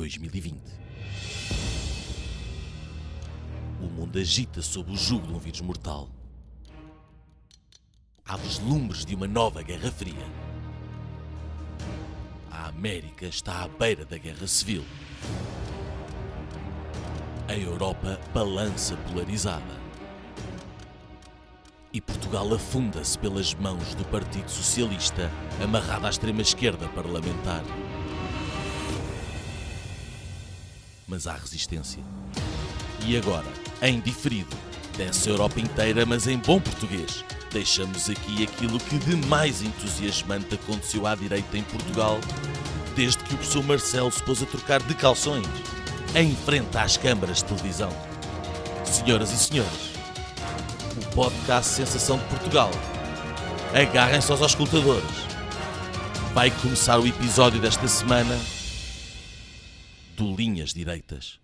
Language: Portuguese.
2020. O mundo agita sob o jugo de um vírus mortal. Há vislumbres de uma nova Guerra Fria. A América está à beira da Guerra Civil. A Europa balança polarizada. E Portugal afunda-se pelas mãos do Partido Socialista, amarrado à extrema-esquerda parlamentar. Mas há resistência. E agora, em diferido, dessa Europa inteira, mas em bom português, deixamos aqui aquilo que de mais entusiasmante aconteceu à direita em Portugal, desde que o professor Marcelo se pôs a trocar de calções, em frente às câmaras de televisão. Senhoras e senhores, o podcast Sensação de Portugal. Agarrem-se aos auscultadores. Vai começar o episódio desta semana Linhas Direitas.